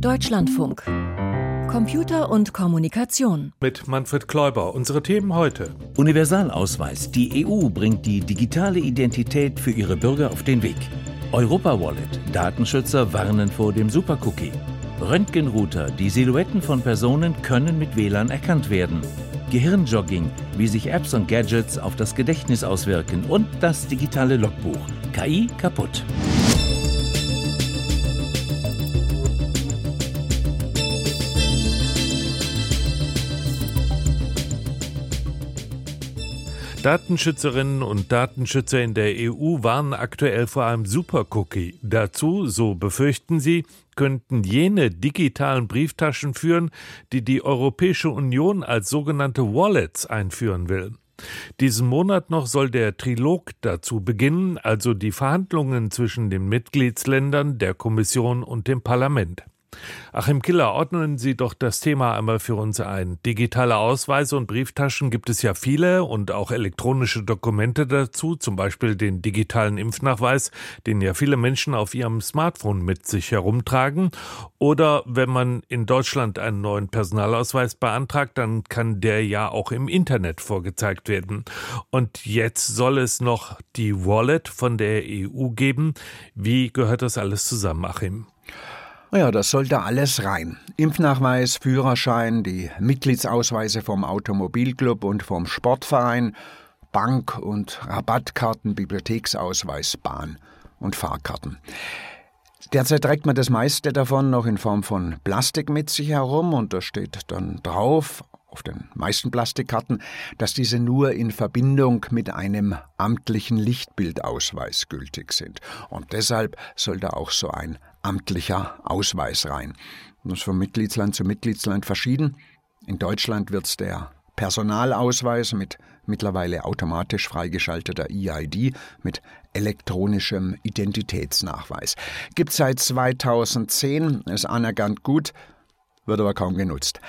Deutschlandfunk. Computer und Kommunikation. Mit Manfred Kläuber. Unsere Themen heute. Universalausweis. Die EU bringt die digitale Identität für ihre Bürger auf den Weg. Europa Wallet. Datenschützer warnen vor dem Supercookie. Röntgenrouter. Die Silhouetten von Personen können mit WLAN erkannt werden. Gehirnjogging. Wie sich Apps und Gadgets auf das Gedächtnis auswirken. Und das digitale Logbuch. KI kaputt. Datenschützerinnen und Datenschützer in der EU warnen aktuell vor einem Supercookie. Dazu, so befürchten sie, könnten jene digitalen Brieftaschen führen, die die Europäische Union als sogenannte Wallets einführen will. Diesen Monat noch soll der Trilog dazu beginnen, also die Verhandlungen zwischen den Mitgliedsländern, der Kommission und dem Parlament. Achim Killer, ordnen Sie doch das Thema einmal für uns ein. Digitale Ausweise und Brieftaschen gibt es ja viele und auch elektronische Dokumente dazu, zum Beispiel den digitalen Impfnachweis, den ja viele Menschen auf ihrem Smartphone mit sich herumtragen. Oder wenn man in Deutschland einen neuen Personalausweis beantragt, dann kann der ja auch im Internet vorgezeigt werden. Und jetzt soll es noch die Wallet von der EU geben. Wie gehört das alles zusammen, Achim? Ja, das sollte alles rein. Impfnachweis, Führerschein, die Mitgliedsausweise vom Automobilclub und vom Sportverein, Bank- und Rabattkarten, Bibliotheksausweis, Bahn und Fahrkarten. Derzeit trägt man das meiste davon noch in Form von Plastik mit sich herum und da steht dann drauf, auf den meisten Plastikkarten, dass diese nur in Verbindung mit einem amtlichen Lichtbildausweis gültig sind. Und deshalb soll da auch so ein amtlicher Ausweis rein. Das ist von Mitgliedsland zu Mitgliedsland verschieden. In Deutschland wird es der Personalausweis mit mittlerweile automatisch freigeschalteter EID mit elektronischem Identitätsnachweis. Gibt seit 2010, ist anerkannt gut, wird aber kaum genutzt.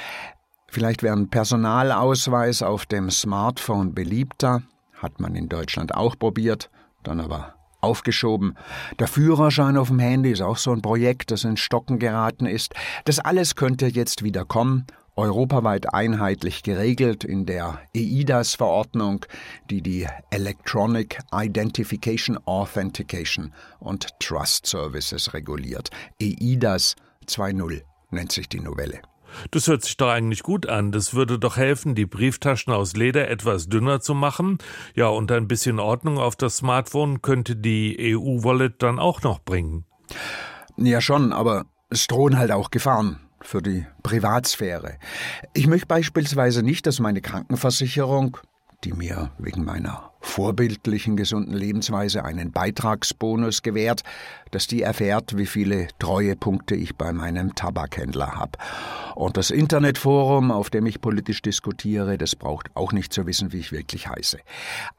Vielleicht wäre ein Personalausweis auf dem Smartphone beliebter, hat man in Deutschland auch probiert, dann aber aufgeschoben. Der Führerschein auf dem Handy ist auch so ein Projekt, das in Stocken geraten ist. Das alles könnte jetzt wieder kommen, europaweit einheitlich geregelt in der EIDAS-Verordnung, die die Electronic Identification Authentication und Trust Services reguliert. EIDAS 2.0 nennt sich die Novelle. Das hört sich doch eigentlich gut an. Das würde doch helfen, die Brieftaschen aus Leder etwas dünner zu machen. Ja, und ein bisschen Ordnung auf das Smartphone könnte die EU-Wallet dann auch noch bringen. Ja, schon, aber es drohen halt auch Gefahren für die Privatsphäre. Ich möchte beispielsweise nicht, dass meine Krankenversicherung die mir wegen meiner vorbildlichen gesunden Lebensweise einen Beitragsbonus gewährt, dass die erfährt, wie viele Treuepunkte ich bei meinem Tabakhändler habe. Und das Internetforum, auf dem ich politisch diskutiere, das braucht auch nicht zu wissen, wie ich wirklich heiße.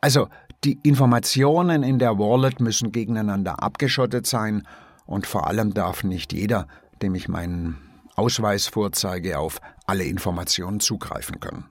Also, die Informationen in der Wallet müssen gegeneinander abgeschottet sein und vor allem darf nicht jeder, dem ich meinen Ausweis vorzeige, auf alle Informationen zugreifen können.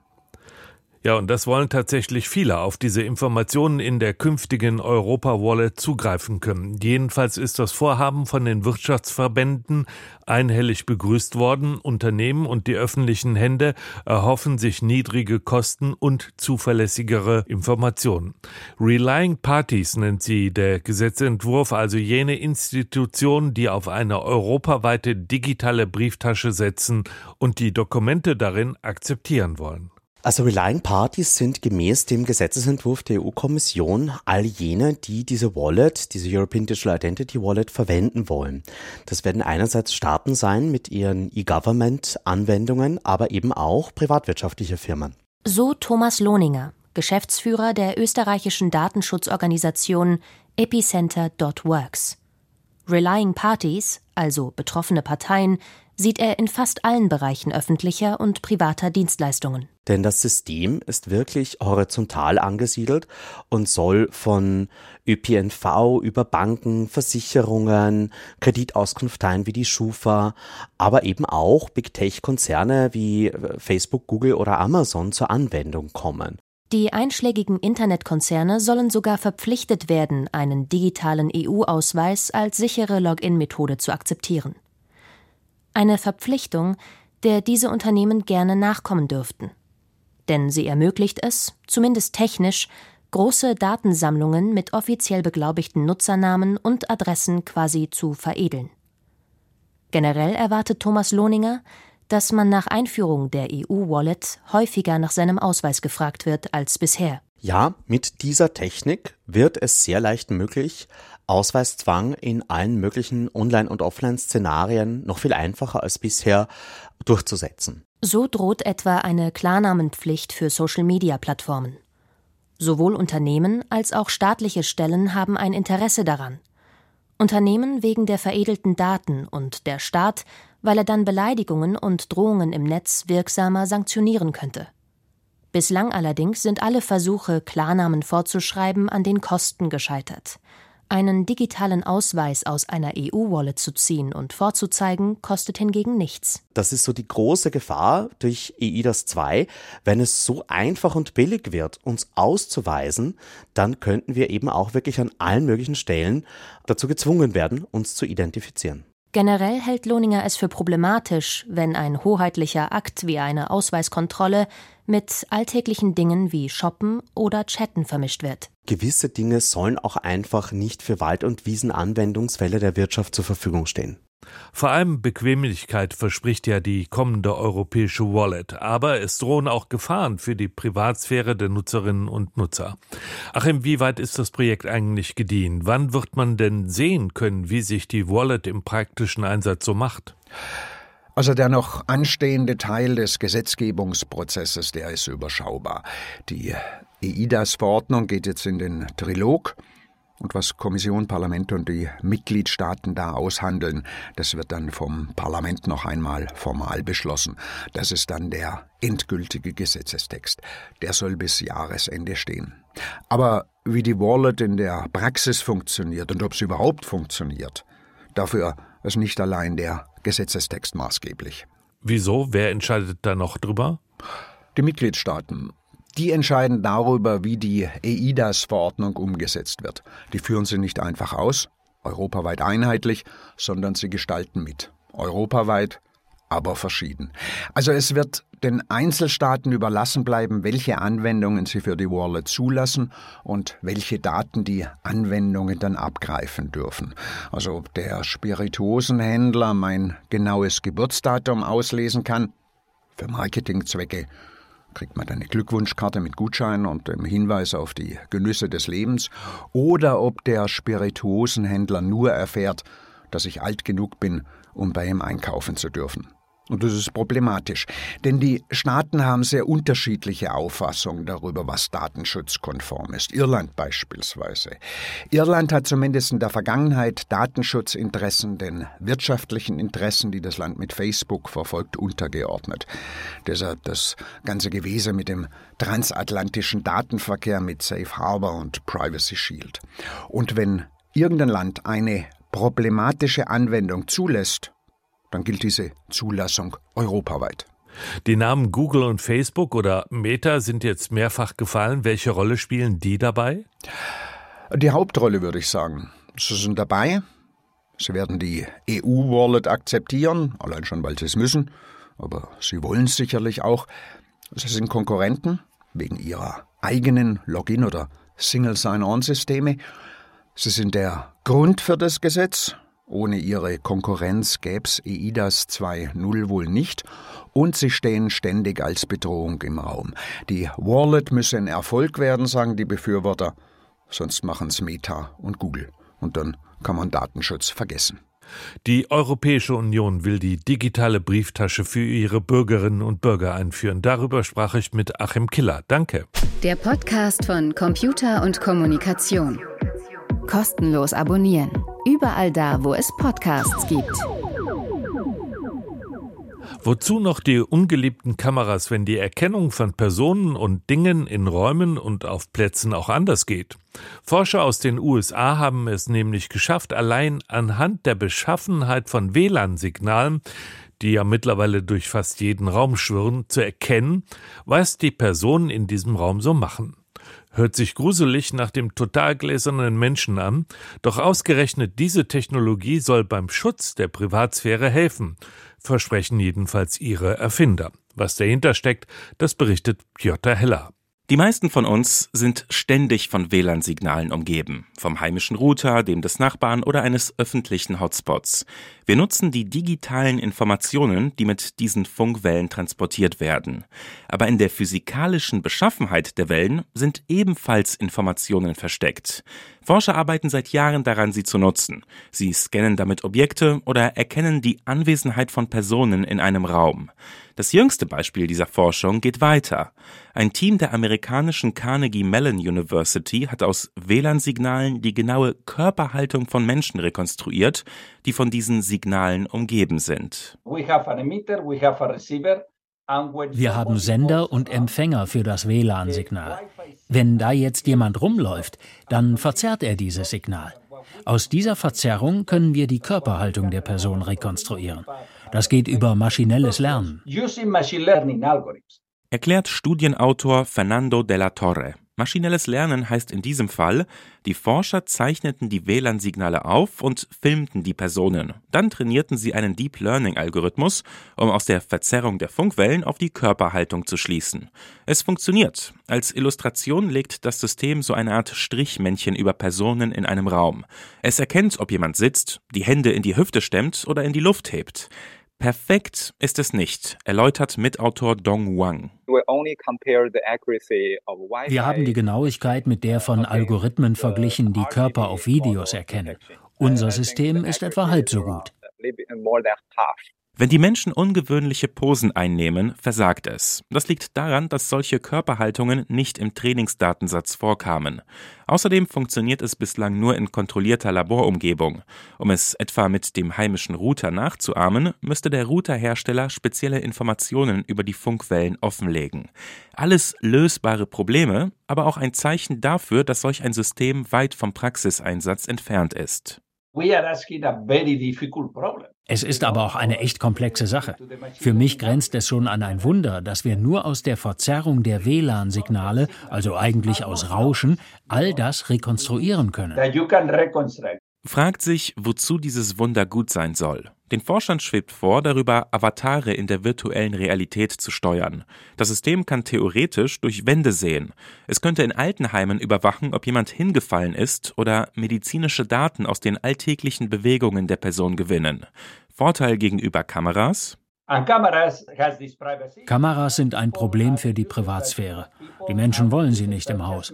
Ja, und das wollen tatsächlich viele auf diese Informationen in der künftigen Europa-Wallet zugreifen können. Jedenfalls ist das Vorhaben von den Wirtschaftsverbänden einhellig begrüßt worden. Unternehmen und die öffentlichen Hände erhoffen sich niedrige Kosten und zuverlässigere Informationen. Relying Parties nennt sie der Gesetzentwurf, also jene Institutionen, die auf eine europaweite digitale Brieftasche setzen und die Dokumente darin akzeptieren wollen. Also Relying Parties sind gemäß dem Gesetzesentwurf der EU-Kommission all jene, die diese Wallet, diese European Digital Identity Wallet verwenden wollen. Das werden einerseits Staaten sein mit ihren E-Government-Anwendungen, aber eben auch privatwirtschaftliche Firmen. So Thomas Lohninger, Geschäftsführer der österreichischen Datenschutzorganisation Epicenter.works. Relying Parties, also betroffene Parteien, sieht er in fast allen Bereichen öffentlicher und privater Dienstleistungen. Denn das System ist wirklich horizontal angesiedelt und soll von ÖPNV über Banken, Versicherungen, Kreditauskunfteien wie die Schufa, aber eben auch Big Tech-Konzerne wie Facebook, Google oder Amazon zur Anwendung kommen. Die einschlägigen Internetkonzerne sollen sogar verpflichtet werden, einen digitalen EU-Ausweis als sichere Login-Methode zu akzeptieren. Eine Verpflichtung, der diese Unternehmen gerne nachkommen dürften. Denn sie ermöglicht es, zumindest technisch, große Datensammlungen mit offiziell beglaubigten Nutzernamen und Adressen quasi zu veredeln. Generell erwartet Thomas Lohninger, dass man nach Einführung der EU-Wallet häufiger nach seinem Ausweis gefragt wird als bisher. Ja, mit dieser Technik wird es sehr leicht möglich, Ausweiszwang in allen möglichen Online- und Offline-Szenarien noch viel einfacher als bisher durchzusetzen. So droht etwa eine Klarnamenpflicht für Social-Media-Plattformen. Sowohl Unternehmen als auch staatliche Stellen haben ein Interesse daran. Unternehmen wegen der veredelten Daten und der Staat, weil er dann Beleidigungen und Drohungen im Netz wirksamer sanktionieren könnte. Bislang allerdings sind alle Versuche, Klarnamen vorzuschreiben, an den Kosten gescheitert. Einen digitalen Ausweis aus einer EU-Wallet zu ziehen und vorzuzeigen, kostet hingegen nichts. Das ist so die große Gefahr durch EIDAS 2. Wenn es so einfach und billig wird, uns auszuweisen, dann könnten wir eben auch wirklich an allen möglichen Stellen dazu gezwungen werden, uns zu identifizieren. Generell hält Lohninger es für problematisch, wenn ein hoheitlicher Akt wie eine Ausweiskontrolle mit alltäglichen Dingen wie Shoppen oder Chatten vermischt wird. Gewisse Dinge sollen auch einfach nicht für Wald- und Wiesenanwendungsfälle der Wirtschaft zur Verfügung stehen. Vor allem Bequemlichkeit verspricht ja die kommende europäische Wallet, aber es drohen auch Gefahren für die Privatsphäre der Nutzerinnen und Nutzer. Ach, inwieweit ist das Projekt eigentlich gediehen? Wann wird man denn sehen können, wie sich die Wallet im praktischen Einsatz so macht? Also der noch anstehende Teil des Gesetzgebungsprozesses, der ist überschaubar. Die EIDAS-Verordnung geht jetzt in den Trilog. Und was Kommission, Parlament und die Mitgliedstaaten da aushandeln, das wird dann vom Parlament noch einmal formal beschlossen. Das ist dann der endgültige Gesetzestext. Der soll bis Jahresende stehen. Aber wie die Wallet in der Praxis funktioniert und ob sie überhaupt funktioniert, dafür ist nicht allein der Gesetzestext maßgeblich. Wieso? Wer entscheidet da noch drüber? Die Mitgliedstaaten. Die entscheiden darüber, wie die EIDAS-Verordnung umgesetzt wird. Die führen sie nicht einfach aus, europaweit einheitlich, sondern sie gestalten mit. Europaweit, aber verschieden. Also es wird den Einzelstaaten überlassen bleiben, welche Anwendungen sie für die Wallet zulassen und welche Daten die Anwendungen dann abgreifen dürfen. Also ob der Spirituosenhändler mein genaues Geburtsdatum auslesen kann, für Marketingzwecke kriegt man eine Glückwunschkarte mit Gutschein und dem Hinweis auf die Genüsse des Lebens, oder ob der Spirituosenhändler nur erfährt, dass ich alt genug bin, um bei ihm einkaufen zu dürfen. Und das ist problematisch, denn die Staaten haben sehr unterschiedliche Auffassungen darüber, was datenschutzkonform ist. Irland beispielsweise. Irland hat zumindest in der Vergangenheit Datenschutzinteressen den wirtschaftlichen Interessen, die das Land mit Facebook verfolgt, untergeordnet. Deshalb das ganze Gewese mit dem transatlantischen Datenverkehr mit Safe Harbor und Privacy Shield. Und wenn irgendein Land eine problematische Anwendung zulässt, dann gilt diese Zulassung europaweit. Die Namen Google und Facebook oder Meta sind jetzt mehrfach gefallen. Welche Rolle spielen die dabei? Die Hauptrolle würde ich sagen. Sie sind dabei. Sie werden die EU-Wallet akzeptieren, allein schon, weil sie es müssen. Aber sie wollen es sicherlich auch. Sie sind Konkurrenten wegen ihrer eigenen Login- oder Single-Sign-On-Systeme. Sie sind der Grund für das Gesetz, ohne ihre Konkurrenz gäb's EIDAS 2.0 wohl nicht und sie stehen ständig als Bedrohung im Raum. Die Wallet müsse ein Erfolg werden, sagen die Befürworter, sonst machen's Meta und Google und dann kann man Datenschutz vergessen. Die Europäische Union will die digitale Brieftasche für ihre Bürgerinnen und Bürger einführen. Darüber sprach ich mit Achim Killer. Danke. Der Podcast von Computer und Kommunikation. Kostenlos abonnieren. Überall da, wo es Podcasts gibt. Wozu noch die ungeliebten Kameras, wenn die Erkennung von Personen und Dingen in Räumen und auf Plätzen auch anders geht? Forscher aus den USA haben es nämlich geschafft, allein anhand der Beschaffenheit von WLAN-Signalen, die ja mittlerweile durch fast jeden Raum schwirren, zu erkennen, was die Personen in diesem Raum so machen. Hört sich gruselig nach dem total gläsernen Menschen an, doch ausgerechnet diese Technologie soll beim Schutz der Privatsphäre helfen, versprechen jedenfalls ihre Erfinder. Was dahinter steckt, das berichtet Piotr Heller. Die meisten von uns sind ständig von WLAN-Signalen umgeben, vom heimischen Router, dem des Nachbarn oder eines öffentlichen Hotspots. Wir nutzen die digitalen Informationen, die mit diesen Funkwellen transportiert werden. Aber in der physikalischen Beschaffenheit der Wellen sind ebenfalls Informationen versteckt. Forscher arbeiten seit Jahren daran, sie zu nutzen. Sie scannen damit Objekte oder erkennen die Anwesenheit von Personen in einem Raum. Das jüngste Beispiel dieser Forschung geht weiter. Ein Team der amerikanischen Carnegie Mellon University hat aus WLAN-Signalen die genaue Körperhaltung von Menschen rekonstruiert, die von diesen Signalen umgeben sind. Wir haben Sender und Empfänger für das WLAN-Signal. Wenn da jetzt jemand rumläuft, dann verzerrt er dieses Signal. Aus dieser Verzerrung können wir die Körperhaltung der Person rekonstruieren. Das geht über maschinelles Lernen. Erklärt Studienautor Fernando de la Torre. Maschinelles Lernen heißt in diesem Fall, die Forscher zeichneten die WLAN-Signale auf und filmten die Personen. Dann trainierten sie einen Deep Learning-Algorithmus, um aus der Verzerrung der Funkwellen auf die Körperhaltung zu schließen. Es funktioniert. Als Illustration legt das System so eine Art Strichmännchen über Personen in einem Raum. Es erkennt, ob jemand sitzt, die Hände in die Hüfte stemmt oder in die Luft hebt. Perfekt ist es nicht, erläutert Mitautor Dong Wang. Wir haben die Genauigkeit mit der von Algorithmen verglichen, die Körper auf Videos erkennen. Unser System ist etwa halb so gut. Wenn die Menschen ungewöhnliche Posen einnehmen, versagt es. Das liegt daran, dass solche Körperhaltungen nicht im Trainingsdatensatz vorkamen. Außerdem funktioniert es bislang nur in kontrollierter Laborumgebung. Um es etwa mit dem heimischen Router nachzuahmen, müsste der Routerhersteller spezielle Informationen über die Funkwellen offenlegen. Alles lösbare Probleme, aber auch ein Zeichen dafür, dass solch ein System weit vom Praxiseinsatz entfernt ist. Es ist aber auch eine echt komplexe Sache. Für mich grenzt es schon an ein Wunder, dass wir nur aus der Verzerrung der WLAN-Signale, also eigentlich aus Rauschen, all das rekonstruieren können fragt sich, wozu dieses Wunder gut sein soll. Den Forschern schwebt vor, darüber Avatare in der virtuellen Realität zu steuern. Das System kann theoretisch durch Wände sehen. Es könnte in Altenheimen überwachen, ob jemand hingefallen ist oder medizinische Daten aus den alltäglichen Bewegungen der Person gewinnen. Vorteil gegenüber Kameras? Kameras sind ein Problem für die Privatsphäre. Die Menschen wollen sie nicht im Haus.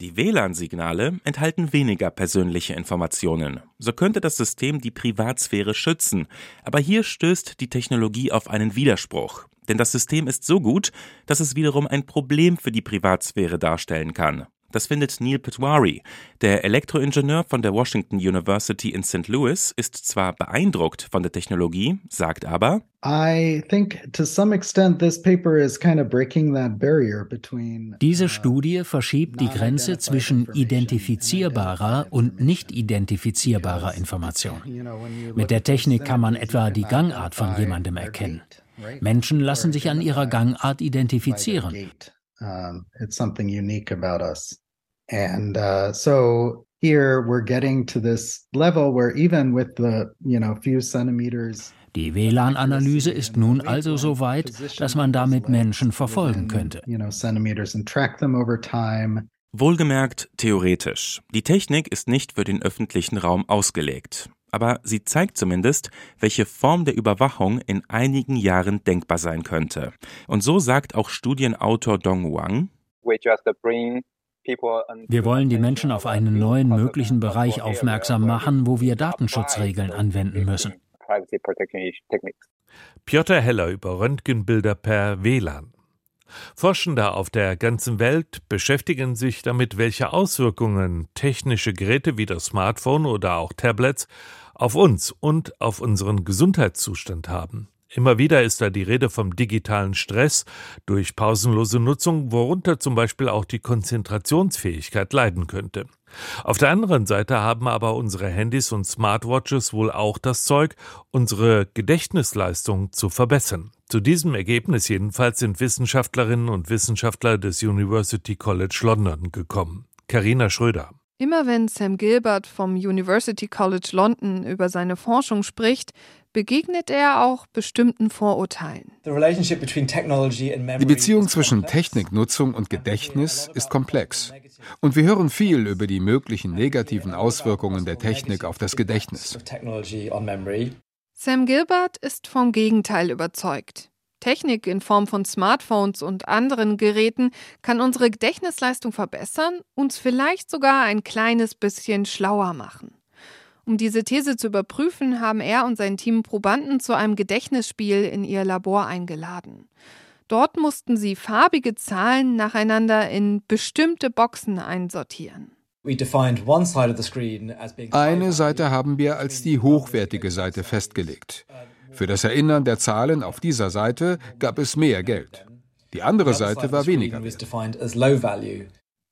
Die WLAN-Signale enthalten weniger persönliche Informationen. So könnte das System die Privatsphäre schützen. Aber hier stößt die Technologie auf einen Widerspruch. Denn das System ist so gut, dass es wiederum ein Problem für die Privatsphäre darstellen kann. Das findet Neil Petwari. Der Elektroingenieur von der Washington University in St. Louis ist zwar beeindruckt von der Technologie, sagt aber, diese Studie verschiebt die Grenze zwischen identifizierbarer und nicht identifizierbarer Information. Mit der Technik kann man etwa die Gangart von jemandem erkennen. Menschen lassen sich an ihrer Gangart identifizieren. Um, it's something unique about us. And uh, so here we're getting to this level where even with the, you know, few centimeters die WLAN-Analyse ist nun also so weit, dass man damit Menschen verfolgen könnte. Wohlgemerkt theoretisch. Die Technik ist nicht für den öffentlichen Raum ausgelegt. Aber sie zeigt zumindest, welche Form der Überwachung in einigen Jahren denkbar sein könnte. Und so sagt auch Studienautor Dong Wang, wir wollen die Menschen auf einen neuen möglichen Bereich aufmerksam machen, wo wir Datenschutzregeln anwenden müssen. Piotr Heller über Röntgenbilder per WLAN. Forschende auf der ganzen Welt beschäftigen sich damit, welche Auswirkungen technische Geräte wie das Smartphone oder auch Tablets auf uns und auf unseren Gesundheitszustand haben. Immer wieder ist da die Rede vom digitalen Stress durch pausenlose Nutzung, worunter zum Beispiel auch die Konzentrationsfähigkeit leiden könnte. Auf der anderen Seite haben aber unsere Handys und Smartwatches wohl auch das Zeug, unsere Gedächtnisleistung zu verbessern. Zu diesem Ergebnis jedenfalls sind Wissenschaftlerinnen und Wissenschaftler des University College London gekommen. Karina Schröder. Immer wenn Sam Gilbert vom University College London über seine Forschung spricht, begegnet er auch bestimmten Vorurteilen. Die Beziehung zwischen Techniknutzung und Gedächtnis ist komplex. Und wir hören viel über die möglichen negativen Auswirkungen der Technik auf das Gedächtnis. Sam Gilbert ist vom Gegenteil überzeugt. Technik in Form von Smartphones und anderen Geräten kann unsere Gedächtnisleistung verbessern, uns vielleicht sogar ein kleines bisschen schlauer machen. Um diese These zu überprüfen, haben er und sein Team Probanden zu einem Gedächtnisspiel in ihr Labor eingeladen. Dort mussten sie farbige Zahlen nacheinander in bestimmte Boxen einsortieren. Eine Seite haben wir als die hochwertige Seite festgelegt. Für das Erinnern der Zahlen auf dieser Seite gab es mehr Geld. Die andere Seite war weniger.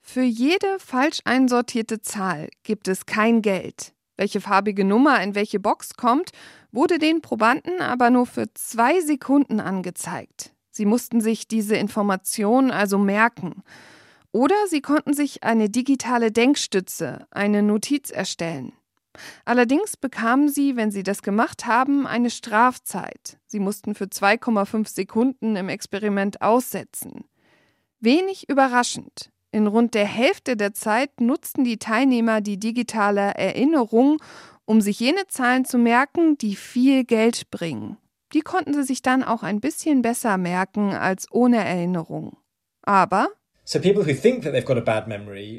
Für jede falsch einsortierte Zahl gibt es kein Geld. Welche farbige Nummer in welche Box kommt, wurde den Probanden aber nur für zwei Sekunden angezeigt. Sie mussten sich diese Information also merken. Oder sie konnten sich eine digitale Denkstütze, eine Notiz erstellen. Allerdings bekamen sie, wenn sie das gemacht haben, eine Strafzeit. Sie mussten für 2,5 Sekunden im Experiment aussetzen. Wenig überraschend. In rund der Hälfte der Zeit nutzten die Teilnehmer die digitale Erinnerung, um sich jene Zahlen zu merken, die viel Geld bringen. Die konnten sie sich dann auch ein bisschen besser merken als ohne Erinnerung. Aber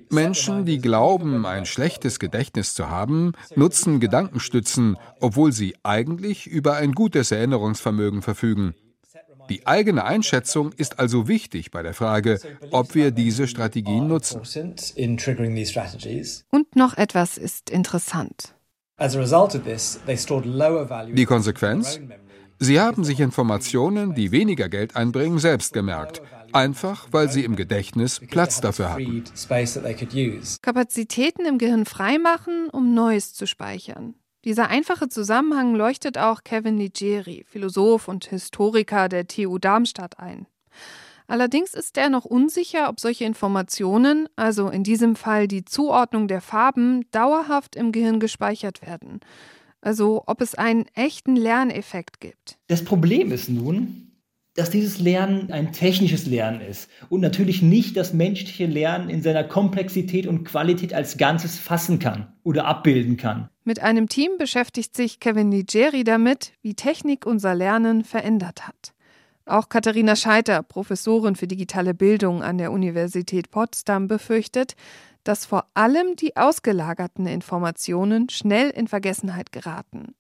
Menschen, die glauben, ein schlechtes Gedächtnis zu haben, nutzen Gedankenstützen, obwohl sie eigentlich über ein gutes Erinnerungsvermögen verfügen. Die eigene Einschätzung ist also wichtig bei der Frage, ob wir diese Strategien nutzen. Und noch etwas ist interessant. Die Konsequenz? Sie haben sich Informationen, die weniger Geld einbringen, selbst gemerkt einfach weil sie im Gedächtnis Platz dafür hatten. Kapazitäten im Gehirn freimachen, um Neues zu speichern. Dieser einfache Zusammenhang leuchtet auch Kevin Ligeri, Philosoph und Historiker der TU Darmstadt ein. Allerdings ist er noch unsicher, ob solche Informationen, also in diesem Fall die Zuordnung der Farben, dauerhaft im Gehirn gespeichert werden. Also ob es einen echten Lerneffekt gibt. Das Problem ist nun, dass dieses Lernen ein technisches Lernen ist und natürlich nicht das menschliche Lernen in seiner Komplexität und Qualität als Ganzes fassen kann oder abbilden kann. Mit einem Team beschäftigt sich Kevin Nigeri damit, wie Technik unser Lernen verändert hat. Auch Katharina Scheiter, Professorin für digitale Bildung an der Universität Potsdam, befürchtet, dass vor allem die ausgelagerten Informationen schnell in Vergessenheit geraten.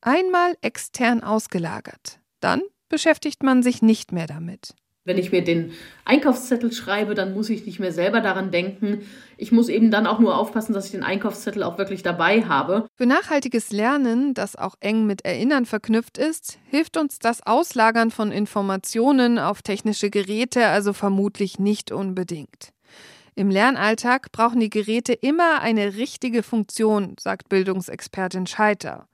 Einmal extern ausgelagert, dann beschäftigt man sich nicht mehr damit. Wenn ich mir den Einkaufszettel schreibe, dann muss ich nicht mehr selber daran denken. Ich muss eben dann auch nur aufpassen, dass ich den Einkaufszettel auch wirklich dabei habe. Für nachhaltiges Lernen, das auch eng mit Erinnern verknüpft ist, hilft uns das Auslagern von Informationen auf technische Geräte also vermutlich nicht unbedingt. Im Lernalltag brauchen die Geräte immer eine richtige Funktion, sagt Bildungsexpertin Scheiter.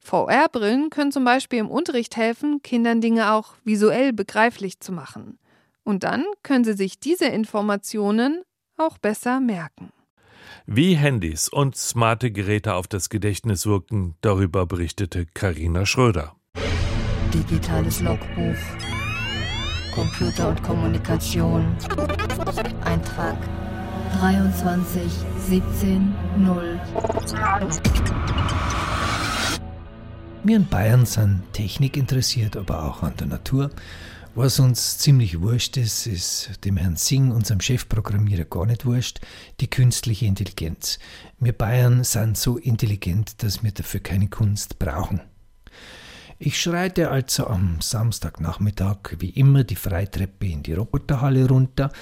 VR-Brillen können zum Beispiel im Unterricht helfen, Kindern Dinge auch visuell begreiflich zu machen. Und dann können sie sich diese Informationen auch besser merken. Wie Handys und smarte Geräte auf das Gedächtnis wirken, darüber berichtete Karina Schröder. Digitales Logbuch. Computer und Kommunikation. Eintrag 23 17 0. Wir in Bayern sind Technik interessiert, aber auch an der Natur. Was uns ziemlich wurscht ist, ist dem Herrn Singh, unserem Chefprogrammierer, gar nicht wurscht, die künstliche Intelligenz. Wir Bayern sind so intelligent, dass wir dafür keine Kunst brauchen. Ich schreite also am Samstagnachmittag wie immer die Freitreppe in die Roboterhalle runter.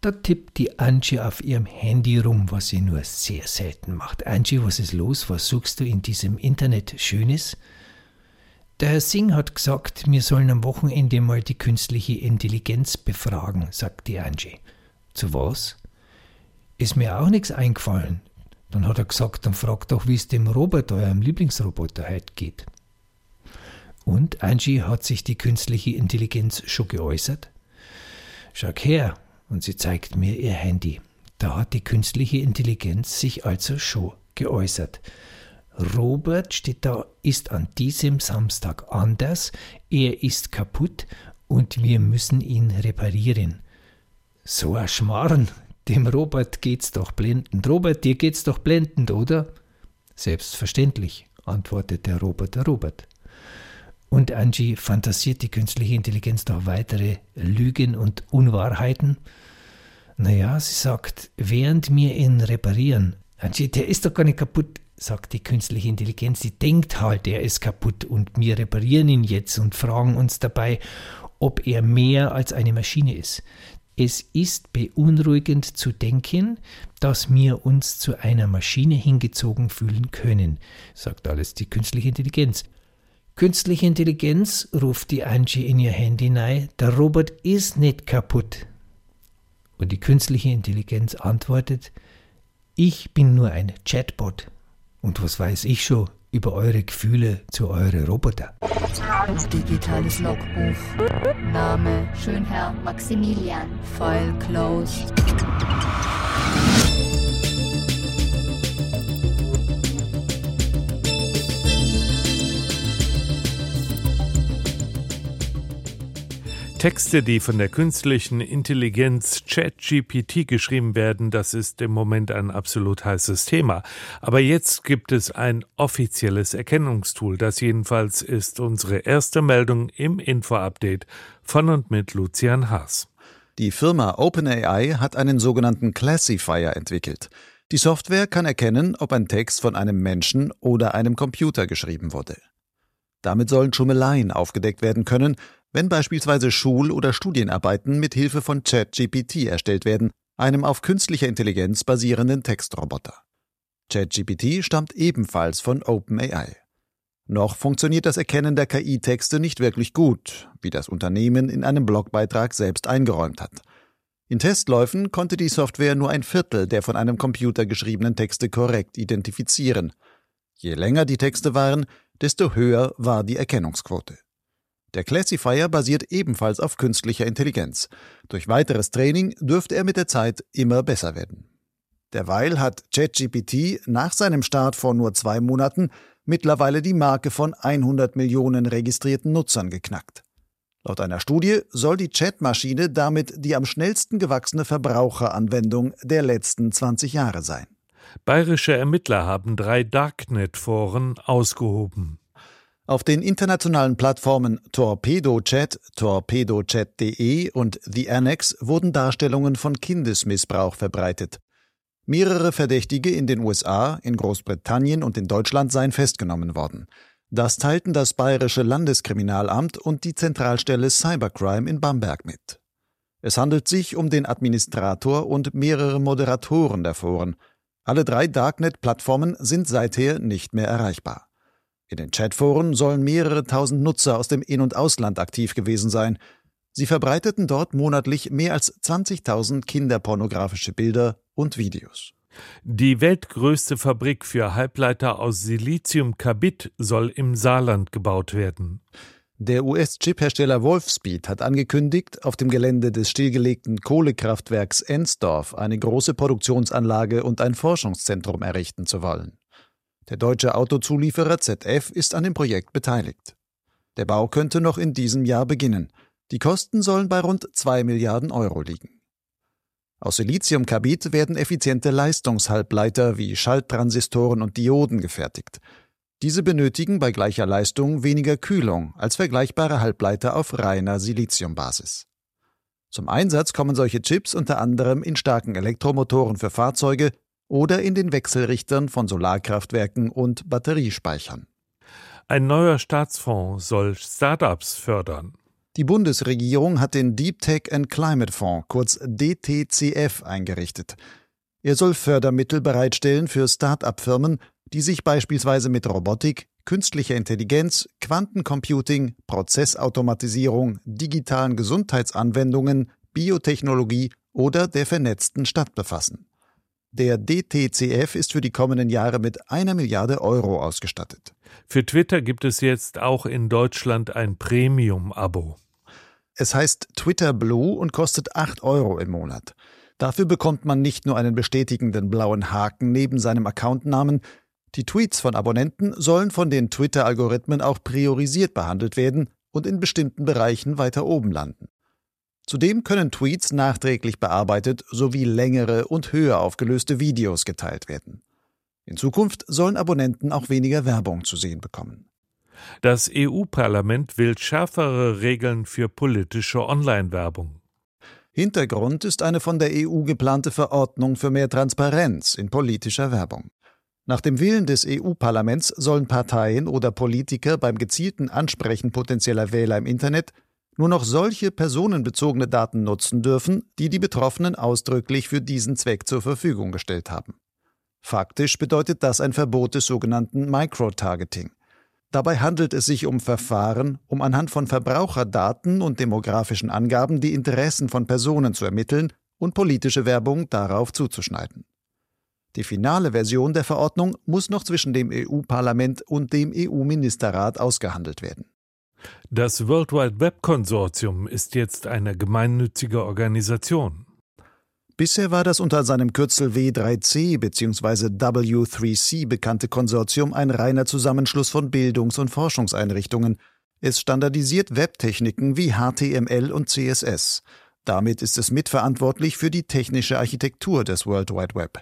Da tippt die Angie auf ihrem Handy rum, was sie nur sehr selten macht. Angie, was ist los? Was suchst du in diesem Internet Schönes? Der Herr Singh hat gesagt, wir sollen am Wochenende mal die künstliche Intelligenz befragen, sagt die Angie. Zu was? Ist mir auch nichts eingefallen. Dann hat er gesagt, dann frag doch, wie es dem Robert, eurem Lieblingsroboter, heute geht. Und, Angie, hat sich die künstliche Intelligenz schon geäußert? Schau her, und sie zeigt mir ihr Handy. Da hat die künstliche Intelligenz sich also schon geäußert. Robert steht da, ist an diesem Samstag anders, er ist kaputt und wir müssen ihn reparieren. So ein Schmarrn, dem Robert geht's doch blendend. Robert, dir geht's doch blendend, oder? Selbstverständlich, antwortet der Robert Robert. Und Angie fantasiert die künstliche Intelligenz noch weitere Lügen und Unwahrheiten. Naja, sie sagt, während wir ihn reparieren, Angie, der ist doch gar nicht kaputt, sagt die künstliche Intelligenz. Sie denkt halt, er ist kaputt und wir reparieren ihn jetzt und fragen uns dabei, ob er mehr als eine Maschine ist. Es ist beunruhigend zu denken, dass wir uns zu einer Maschine hingezogen fühlen können, sagt alles die künstliche Intelligenz. Künstliche Intelligenz, ruft die Angie in ihr Handy nein, der Robot ist nicht kaputt. Und die künstliche Intelligenz antwortet, ich bin nur ein Chatbot. Und was weiß ich schon über eure Gefühle zu eure Roboter? Digitales Logbuch. Name Schönherr Maximilian. File closed. Texte, die von der künstlichen Intelligenz ChatGPT geschrieben werden, das ist im Moment ein absolut heißes Thema. Aber jetzt gibt es ein offizielles Erkennungstool. Das jedenfalls ist unsere erste Meldung im Info-Update von und mit Lucian Haas. Die Firma OpenAI hat einen sogenannten Classifier entwickelt. Die Software kann erkennen, ob ein Text von einem Menschen oder einem Computer geschrieben wurde. Damit sollen Schummeleien aufgedeckt werden können, wenn beispielsweise Schul- oder Studienarbeiten mit Hilfe von ChatGPT erstellt werden, einem auf künstlicher Intelligenz basierenden Textroboter. ChatGPT stammt ebenfalls von OpenAI. Noch funktioniert das Erkennen der KI-Texte nicht wirklich gut, wie das Unternehmen in einem Blogbeitrag selbst eingeräumt hat. In Testläufen konnte die Software nur ein Viertel der von einem Computer geschriebenen Texte korrekt identifizieren. Je länger die Texte waren, desto höher war die Erkennungsquote. Der Classifier basiert ebenfalls auf künstlicher Intelligenz. Durch weiteres Training dürfte er mit der Zeit immer besser werden. Derweil hat ChatGPT nach seinem Start vor nur zwei Monaten mittlerweile die Marke von 100 Millionen registrierten Nutzern geknackt. Laut einer Studie soll die Chatmaschine damit die am schnellsten gewachsene Verbraucheranwendung der letzten 20 Jahre sein. Bayerische Ermittler haben drei Darknet-Foren ausgehoben. Auf den internationalen Plattformen TorpedoChat, torpedochat.de und The Annex wurden Darstellungen von Kindesmissbrauch verbreitet. Mehrere Verdächtige in den USA, in Großbritannien und in Deutschland seien festgenommen worden. Das teilten das Bayerische Landeskriminalamt und die Zentralstelle Cybercrime in Bamberg mit. Es handelt sich um den Administrator und mehrere Moderatoren der Foren. Alle drei Darknet-Plattformen sind seither nicht mehr erreichbar. In den Chatforen sollen mehrere tausend Nutzer aus dem In- und Ausland aktiv gewesen sein. Sie verbreiteten dort monatlich mehr als 20.000 kinderpornografische Bilder und Videos. Die weltgrößte Fabrik für Halbleiter aus Siliziumkarbid soll im Saarland gebaut werden. Der US-Chiphersteller Wolfspeed hat angekündigt, auf dem Gelände des stillgelegten Kohlekraftwerks Ensdorf eine große Produktionsanlage und ein Forschungszentrum errichten zu wollen. Der deutsche Autozulieferer ZF ist an dem Projekt beteiligt. Der Bau könnte noch in diesem Jahr beginnen. Die Kosten sollen bei rund 2 Milliarden Euro liegen. Aus Siliziumkarbid werden effiziente Leistungshalbleiter wie Schalttransistoren und Dioden gefertigt. Diese benötigen bei gleicher Leistung weniger Kühlung als vergleichbare Halbleiter auf reiner Siliziumbasis. Zum Einsatz kommen solche Chips unter anderem in starken Elektromotoren für Fahrzeuge oder in den Wechselrichtern von Solarkraftwerken und Batteriespeichern. Ein neuer Staatsfonds soll Startups fördern. Die Bundesregierung hat den Deep Tech and Climate Fonds, kurz DTCF, eingerichtet. Er soll Fördermittel bereitstellen für Start-up-Firmen, die sich beispielsweise mit Robotik, künstlicher Intelligenz, Quantencomputing, Prozessautomatisierung, digitalen Gesundheitsanwendungen, Biotechnologie oder der vernetzten Stadt befassen. Der DTCF ist für die kommenden Jahre mit einer Milliarde Euro ausgestattet. Für Twitter gibt es jetzt auch in Deutschland ein Premium-Abo. Es heißt Twitter Blue und kostet 8 Euro im Monat. Dafür bekommt man nicht nur einen bestätigenden blauen Haken neben seinem Accountnamen, die Tweets von Abonnenten sollen von den Twitter-Algorithmen auch priorisiert behandelt werden und in bestimmten Bereichen weiter oben landen. Zudem können Tweets nachträglich bearbeitet sowie längere und höher aufgelöste Videos geteilt werden. In Zukunft sollen Abonnenten auch weniger Werbung zu sehen bekommen. Das EU-Parlament will schärfere Regeln für politische Online-Werbung. Hintergrund ist eine von der EU geplante Verordnung für mehr Transparenz in politischer Werbung. Nach dem Willen des EU-Parlaments sollen Parteien oder Politiker beim gezielten Ansprechen potenzieller Wähler im Internet nur noch solche personenbezogene Daten nutzen dürfen, die die Betroffenen ausdrücklich für diesen Zweck zur Verfügung gestellt haben. Faktisch bedeutet das ein Verbot des sogenannten Microtargeting. Dabei handelt es sich um Verfahren, um anhand von Verbraucherdaten und demografischen Angaben die Interessen von Personen zu ermitteln und politische Werbung darauf zuzuschneiden. Die finale Version der Verordnung muss noch zwischen dem EU-Parlament und dem EU-Ministerrat ausgehandelt werden. Das World Wide Web Konsortium ist jetzt eine gemeinnützige Organisation. Bisher war das unter seinem Kürzel W3C bzw. W3C bekannte Konsortium ein reiner Zusammenschluss von Bildungs- und Forschungseinrichtungen. Es standardisiert Webtechniken wie HTML und CSS. Damit ist es mitverantwortlich für die technische Architektur des World Wide Web.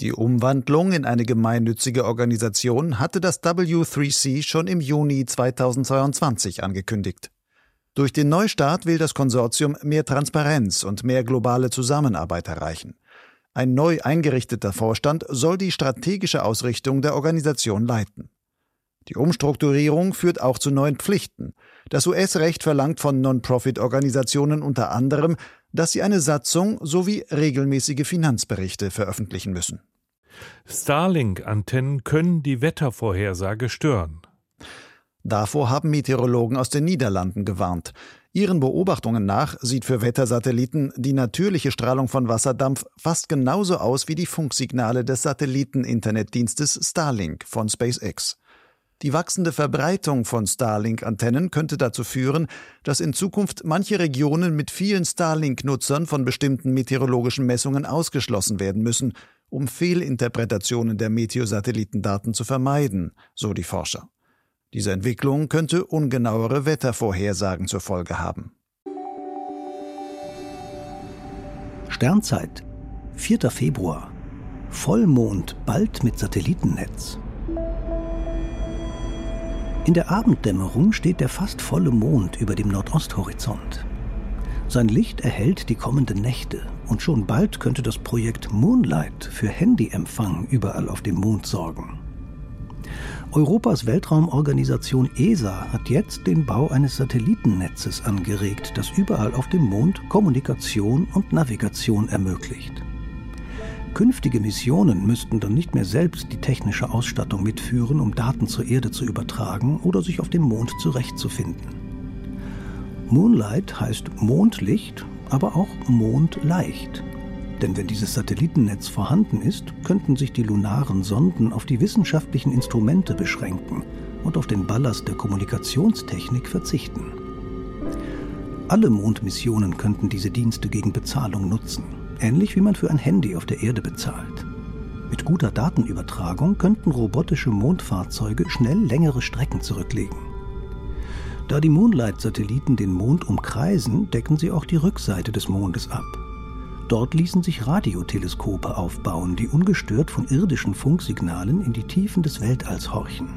Die Umwandlung in eine gemeinnützige Organisation hatte das W3C schon im Juni 2022 angekündigt. Durch den Neustart will das Konsortium mehr Transparenz und mehr globale Zusammenarbeit erreichen. Ein neu eingerichteter Vorstand soll die strategische Ausrichtung der Organisation leiten. Die Umstrukturierung führt auch zu neuen Pflichten. Das US-Recht verlangt von Non-Profit-Organisationen unter anderem, dass sie eine Satzung sowie regelmäßige Finanzberichte veröffentlichen müssen. Starlink-Antennen können die Wettervorhersage stören. Davor haben Meteorologen aus den Niederlanden gewarnt. Ihren Beobachtungen nach sieht für Wettersatelliten die natürliche Strahlung von Wasserdampf fast genauso aus wie die Funksignale des Satelliten-Internetdienstes Starlink von SpaceX. Die wachsende Verbreitung von Starlink-Antennen könnte dazu führen, dass in Zukunft manche Regionen mit vielen Starlink-Nutzern von bestimmten meteorologischen Messungen ausgeschlossen werden müssen, um Fehlinterpretationen der Meteosatellitendaten zu vermeiden, so die Forscher. Diese Entwicklung könnte ungenauere Wettervorhersagen zur Folge haben. Sternzeit, 4. Februar. Vollmond bald mit Satellitennetz. In der Abenddämmerung steht der fast volle Mond über dem Nordosthorizont. Sein Licht erhellt die kommenden Nächte und schon bald könnte das Projekt Moonlight für Handyempfang überall auf dem Mond sorgen. Europas Weltraumorganisation ESA hat jetzt den Bau eines Satellitennetzes angeregt, das überall auf dem Mond Kommunikation und Navigation ermöglicht. Künftige Missionen müssten dann nicht mehr selbst die technische Ausstattung mitführen, um Daten zur Erde zu übertragen oder sich auf dem Mond zurechtzufinden. Moonlight heißt Mondlicht, aber auch Mondleicht. Denn wenn dieses Satellitennetz vorhanden ist, könnten sich die lunaren Sonden auf die wissenschaftlichen Instrumente beschränken und auf den Ballast der Kommunikationstechnik verzichten. Alle Mondmissionen könnten diese Dienste gegen Bezahlung nutzen ähnlich wie man für ein Handy auf der Erde bezahlt. Mit guter Datenübertragung könnten robotische Mondfahrzeuge schnell längere Strecken zurücklegen. Da die Moonlight-Satelliten den Mond umkreisen, decken sie auch die Rückseite des Mondes ab. Dort ließen sich Radioteleskope aufbauen, die ungestört von irdischen Funksignalen in die Tiefen des Weltalls horchen.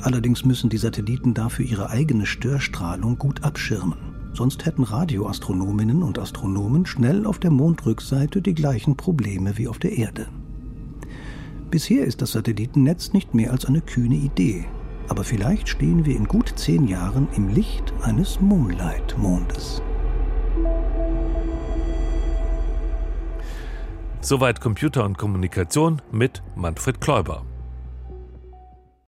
Allerdings müssen die Satelliten dafür ihre eigene Störstrahlung gut abschirmen sonst hätten Radioastronominnen und Astronomen schnell auf der Mondrückseite die gleichen Probleme wie auf der Erde. Bisher ist das Satellitennetz nicht mehr als eine kühne Idee, aber vielleicht stehen wir in gut zehn Jahren im Licht eines Moonlight-Mondes. Soweit Computer und Kommunikation mit Manfred Kläuber.